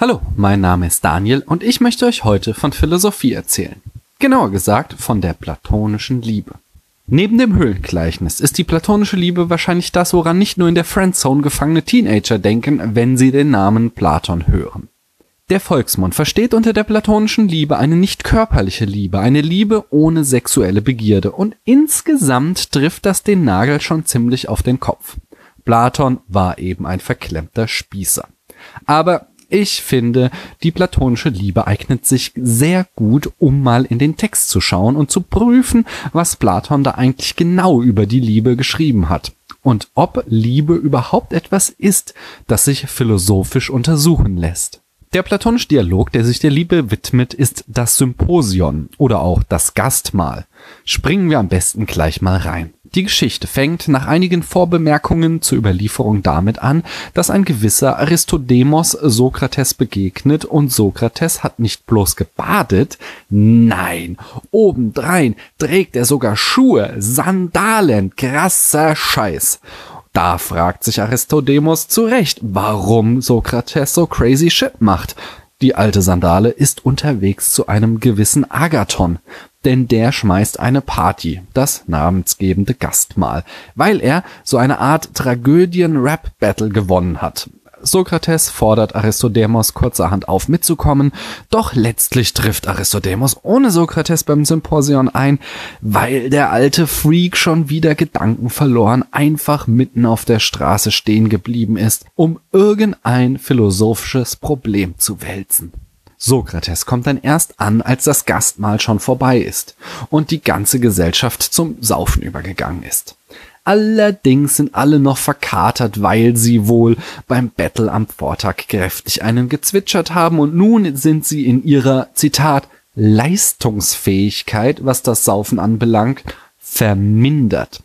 Hallo, mein Name ist Daniel und ich möchte euch heute von Philosophie erzählen. Genauer gesagt von der platonischen Liebe. Neben dem Höhlengleichnis ist die platonische Liebe wahrscheinlich das, woran nicht nur in der Friendzone gefangene Teenager denken, wenn sie den Namen Platon hören. Der Volksmund versteht unter der platonischen Liebe eine nicht körperliche Liebe, eine Liebe ohne sexuelle Begierde und insgesamt trifft das den Nagel schon ziemlich auf den Kopf. Platon war eben ein verklemmter Spießer. Aber ich finde, die platonische Liebe eignet sich sehr gut, um mal in den Text zu schauen und zu prüfen, was Platon da eigentlich genau über die Liebe geschrieben hat. Und ob Liebe überhaupt etwas ist, das sich philosophisch untersuchen lässt. Der platonische Dialog, der sich der Liebe widmet, ist das Symposion oder auch das Gastmahl. Springen wir am besten gleich mal rein. Die Geschichte fängt nach einigen Vorbemerkungen zur Überlieferung damit an, dass ein gewisser Aristodemos Sokrates begegnet und Sokrates hat nicht bloß gebadet, nein, obendrein trägt er sogar Schuhe, Sandalen, krasser Scheiß. Da fragt sich Aristodemos zu Recht, warum Sokrates so crazy shit macht. Die alte Sandale ist unterwegs zu einem gewissen Agathon, denn der schmeißt eine Party, das namensgebende Gastmahl, weil er so eine Art Tragödien-Rap-Battle gewonnen hat. Sokrates fordert Aristodemos kurzerhand auf mitzukommen, doch letztlich trifft Aristodemos ohne Sokrates beim Symposion ein, weil der alte Freak schon wieder Gedanken verloren einfach mitten auf der Straße stehen geblieben ist, um irgendein philosophisches Problem zu wälzen. Sokrates kommt dann erst an, als das Gastmahl schon vorbei ist und die ganze Gesellschaft zum Saufen übergegangen ist. Allerdings sind alle noch verkatert, weil sie wohl beim Battle am Vortag kräftig einen gezwitschert haben und nun sind sie in ihrer, Zitat, Leistungsfähigkeit, was das Saufen anbelangt, vermindert.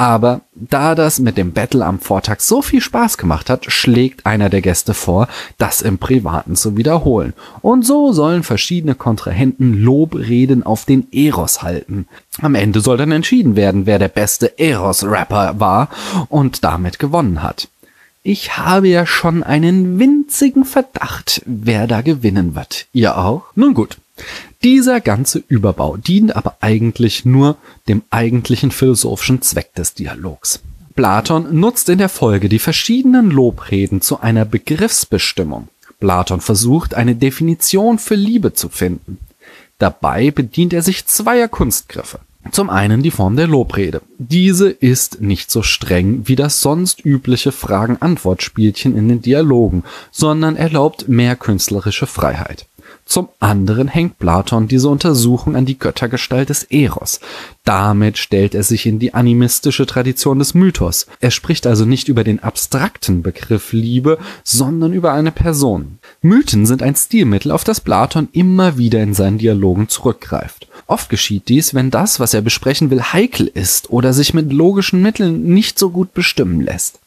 Aber da das mit dem Battle am Vortag so viel Spaß gemacht hat, schlägt einer der Gäste vor, das im Privaten zu wiederholen. Und so sollen verschiedene Kontrahenten Lobreden auf den Eros halten. Am Ende soll dann entschieden werden, wer der beste Eros-Rapper war und damit gewonnen hat. Ich habe ja schon einen winzigen Verdacht, wer da gewinnen wird. Ihr auch? Nun gut. Dieser ganze Überbau dient aber eigentlich nur dem eigentlichen philosophischen Zweck des Dialogs. Platon nutzt in der Folge die verschiedenen Lobreden zu einer Begriffsbestimmung. Platon versucht, eine Definition für Liebe zu finden. Dabei bedient er sich zweier Kunstgriffe. Zum einen die Form der Lobrede. Diese ist nicht so streng wie das sonst übliche Fragen-Antwort-Spielchen in den Dialogen, sondern erlaubt mehr künstlerische Freiheit. Zum anderen hängt Platon diese Untersuchung an die Göttergestalt des Eros. Damit stellt er sich in die animistische Tradition des Mythos. Er spricht also nicht über den abstrakten Begriff Liebe, sondern über eine Person. Mythen sind ein Stilmittel, auf das Platon immer wieder in seinen Dialogen zurückgreift. Oft geschieht dies, wenn das, was er besprechen will, heikel ist oder sich mit logischen Mitteln nicht so gut bestimmen lässt.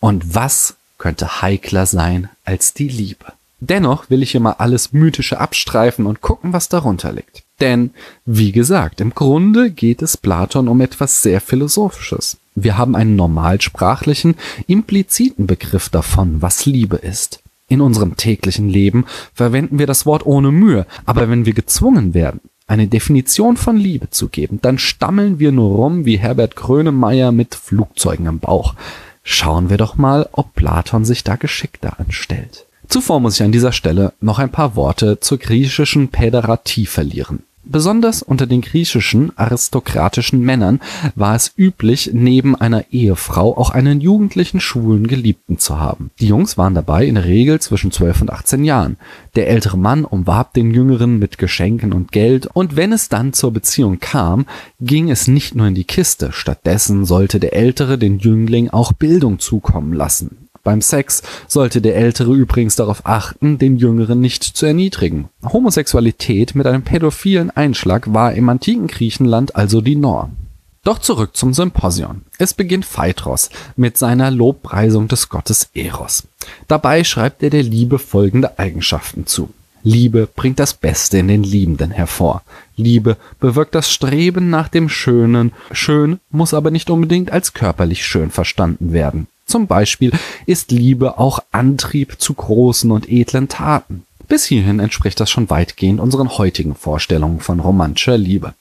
Und was könnte heikler sein als die Liebe? Dennoch will ich hier mal alles Mythische abstreifen und gucken, was darunter liegt. Denn, wie gesagt, im Grunde geht es Platon um etwas sehr Philosophisches. Wir haben einen normalsprachlichen, impliziten Begriff davon, was Liebe ist. In unserem täglichen Leben verwenden wir das Wort ohne Mühe, aber wenn wir gezwungen werden, eine Definition von Liebe zu geben, dann stammeln wir nur rum wie Herbert Grönemeyer mit Flugzeugen im Bauch. Schauen wir doch mal, ob Platon sich da geschickter anstellt. Zuvor muss ich an dieser Stelle noch ein paar Worte zur griechischen Päderatie verlieren. Besonders unter den griechischen aristokratischen Männern war es üblich, neben einer Ehefrau auch einen jugendlichen schwulen Geliebten zu haben. Die Jungs waren dabei in der Regel zwischen 12 und 18 Jahren. Der ältere Mann umwarb den Jüngeren mit Geschenken und Geld und wenn es dann zur Beziehung kam, ging es nicht nur in die Kiste, stattdessen sollte der Ältere den Jüngling auch Bildung zukommen lassen. Beim Sex sollte der Ältere übrigens darauf achten, den Jüngeren nicht zu erniedrigen. Homosexualität mit einem pädophilen Einschlag war im antiken Griechenland also die Norm. Doch zurück zum Symposion. Es beginnt Phaedros mit seiner Lobpreisung des Gottes Eros. Dabei schreibt er der Liebe folgende Eigenschaften zu. Liebe bringt das Beste in den Liebenden hervor. Liebe bewirkt das Streben nach dem Schönen. Schön muss aber nicht unbedingt als körperlich schön verstanden werden. Zum Beispiel ist Liebe auch Antrieb zu großen und edlen Taten. Bis hierhin entspricht das schon weitgehend unseren heutigen Vorstellungen von romantischer Liebe.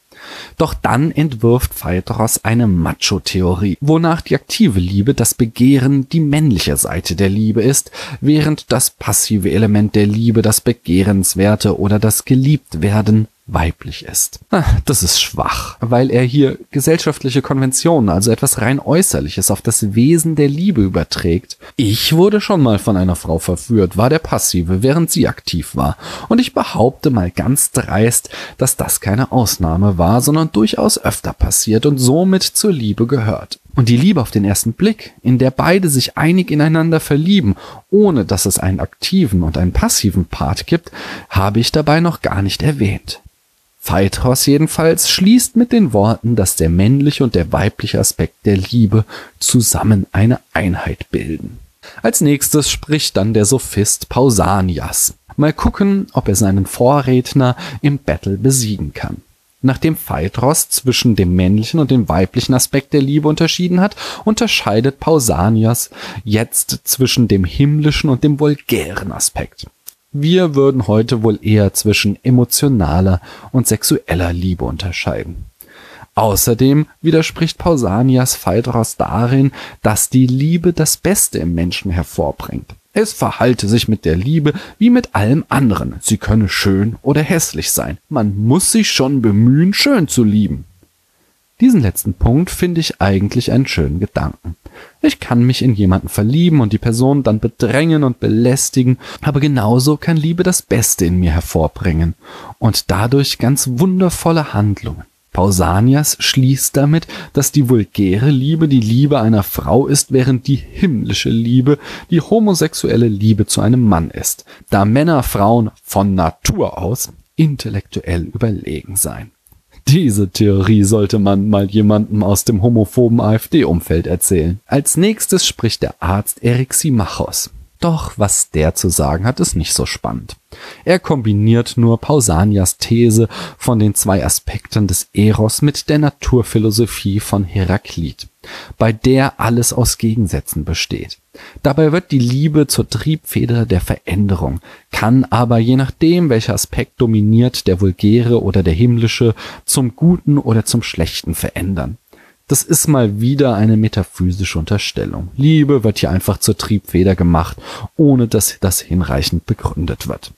Doch dann entwirft Phaedros eine Macho-Theorie, wonach die aktive Liebe das Begehren die männliche Seite der Liebe ist, während das passive Element der Liebe das Begehrenswerte oder das Geliebtwerden weiblich ist. Ah, das ist schwach, weil er hier gesellschaftliche Konventionen, also etwas rein Äußerliches, auf das Wesen der Liebe überträgt. Ich wurde schon mal von einer Frau verführt, war der Passive, während sie aktiv war. Und ich behaupte mal ganz dreist, dass das keine Ausnahme war, sondern durchaus öfter passiert und somit zur Liebe gehört. Und die Liebe auf den ersten Blick, in der beide sich einig ineinander verlieben, ohne dass es einen aktiven und einen passiven Part gibt, habe ich dabei noch gar nicht erwähnt. Phaedros jedenfalls schließt mit den Worten, dass der männliche und der weibliche Aspekt der Liebe zusammen eine Einheit bilden. Als nächstes spricht dann der Sophist Pausanias. Mal gucken, ob er seinen Vorredner im Battle besiegen kann. Nachdem Phaedros zwischen dem männlichen und dem weiblichen Aspekt der Liebe unterschieden hat, unterscheidet Pausanias jetzt zwischen dem himmlischen und dem vulgären Aspekt. Wir würden heute wohl eher zwischen emotionaler und sexueller Liebe unterscheiden. Außerdem widerspricht Pausanias Phaedros darin, dass die Liebe das Beste im Menschen hervorbringt. Es verhalte sich mit der Liebe wie mit allem anderen. Sie könne schön oder hässlich sein. Man muss sich schon bemühen, schön zu lieben. Diesen letzten Punkt finde ich eigentlich einen schönen Gedanken. Ich kann mich in jemanden verlieben und die Person dann bedrängen und belästigen, aber genauso kann Liebe das Beste in mir hervorbringen und dadurch ganz wundervolle Handlungen. Pausanias schließt damit, dass die vulgäre Liebe die Liebe einer Frau ist, während die himmlische Liebe die homosexuelle Liebe zu einem Mann ist, da Männer Frauen von Natur aus intellektuell überlegen seien. Diese Theorie sollte man mal jemandem aus dem homophoben AfD-Umfeld erzählen. Als nächstes spricht der Arzt Erik Simachos. Doch was der zu sagen hat, ist nicht so spannend. Er kombiniert nur Pausanias These von den zwei Aspekten des Eros mit der Naturphilosophie von Heraklit, bei der alles aus Gegensätzen besteht. Dabei wird die Liebe zur Triebfeder der Veränderung, kann aber je nachdem, welcher Aspekt dominiert, der vulgäre oder der himmlische, zum Guten oder zum Schlechten verändern. Das ist mal wieder eine metaphysische Unterstellung. Liebe wird hier einfach zur Triebfeder gemacht, ohne dass das hinreichend begründet wird.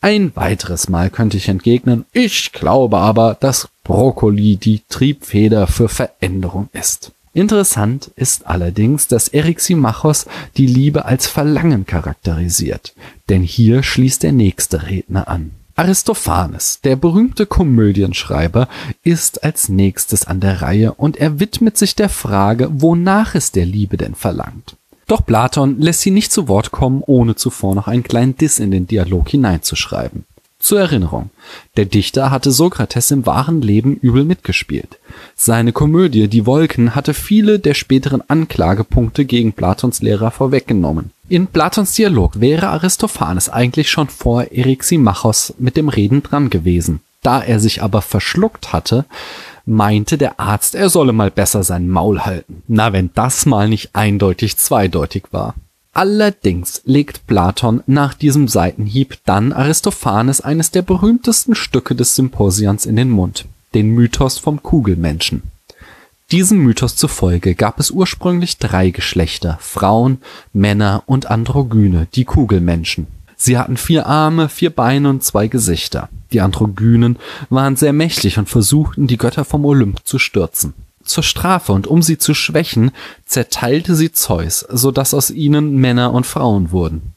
Ein weiteres Mal könnte ich entgegnen, ich glaube aber, dass Brokkoli die Triebfeder für Veränderung ist. Interessant ist allerdings, dass Eriximachos die Liebe als Verlangen charakterisiert, denn hier schließt der nächste Redner an. Aristophanes, der berühmte Komödienschreiber, ist als nächstes an der Reihe und er widmet sich der Frage, wonach es der Liebe denn verlangt. Doch Platon lässt sie nicht zu Wort kommen, ohne zuvor noch einen kleinen Diss in den Dialog hineinzuschreiben. Zur Erinnerung, der Dichter hatte Sokrates im wahren Leben übel mitgespielt. Seine Komödie Die Wolken hatte viele der späteren Anklagepunkte gegen Platons Lehrer vorweggenommen. In Platons Dialog wäre Aristophanes eigentlich schon vor Eriximachos mit dem Reden dran gewesen. Da er sich aber verschluckt hatte, meinte der Arzt, er solle mal besser sein Maul halten. Na, wenn das mal nicht eindeutig zweideutig war. Allerdings legt Platon nach diesem Seitenhieb dann Aristophanes eines der berühmtesten Stücke des Symposions in den Mund, den Mythos vom Kugelmenschen. Diesem Mythos zufolge gab es ursprünglich drei Geschlechter, Frauen, Männer und Androgyne, die Kugelmenschen. Sie hatten vier Arme, vier Beine und zwei Gesichter. Die Androgynen waren sehr mächtig und versuchten, die Götter vom Olymp zu stürzen. Zur Strafe und um sie zu schwächen, zerteilte sie Zeus, so dass aus ihnen Männer und Frauen wurden.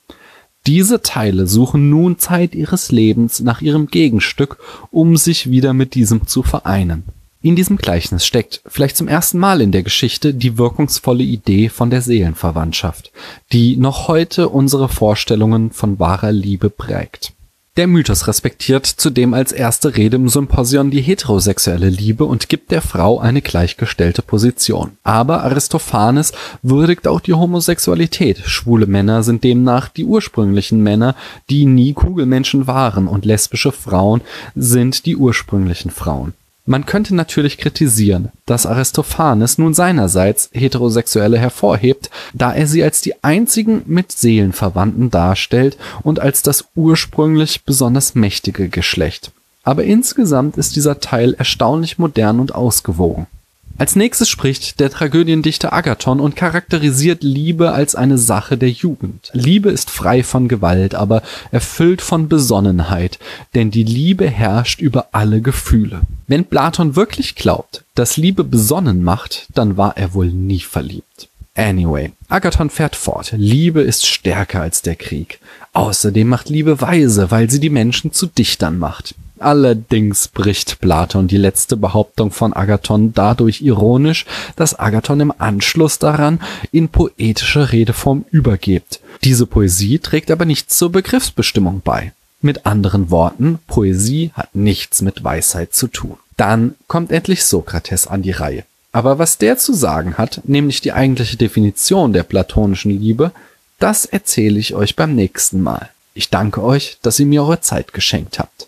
Diese Teile suchen nun Zeit ihres Lebens nach ihrem Gegenstück, um sich wieder mit diesem zu vereinen. In diesem Gleichnis steckt, vielleicht zum ersten Mal in der Geschichte, die wirkungsvolle Idee von der Seelenverwandtschaft, die noch heute unsere Vorstellungen von wahrer Liebe prägt. Der Mythos respektiert zudem als erste Rede im Symposion die heterosexuelle Liebe und gibt der Frau eine gleichgestellte Position. Aber Aristophanes würdigt auch die Homosexualität. Schwule Männer sind demnach die ursprünglichen Männer, die nie Kugelmenschen waren und lesbische Frauen sind die ursprünglichen Frauen. Man könnte natürlich kritisieren, dass Aristophanes nun seinerseits Heterosexuelle hervorhebt, da er sie als die einzigen mit Seelenverwandten darstellt und als das ursprünglich besonders mächtige Geschlecht. Aber insgesamt ist dieser Teil erstaunlich modern und ausgewogen. Als nächstes spricht der Tragödiendichter Agathon und charakterisiert Liebe als eine Sache der Jugend. Liebe ist frei von Gewalt, aber erfüllt von Besonnenheit, denn die Liebe herrscht über alle Gefühle. Wenn Platon wirklich glaubt, dass Liebe besonnen macht, dann war er wohl nie verliebt. Anyway, Agathon fährt fort. Liebe ist stärker als der Krieg. Außerdem macht Liebe weise, weil sie die Menschen zu Dichtern macht. Allerdings bricht Platon die letzte Behauptung von Agathon dadurch ironisch, dass Agathon im Anschluss daran in poetische Redeform übergeht. Diese Poesie trägt aber nichts zur Begriffsbestimmung bei. Mit anderen Worten, Poesie hat nichts mit Weisheit zu tun. Dann kommt endlich Sokrates an die Reihe. Aber was der zu sagen hat, nämlich die eigentliche Definition der platonischen Liebe, das erzähle ich euch beim nächsten Mal. Ich danke euch, dass ihr mir eure Zeit geschenkt habt.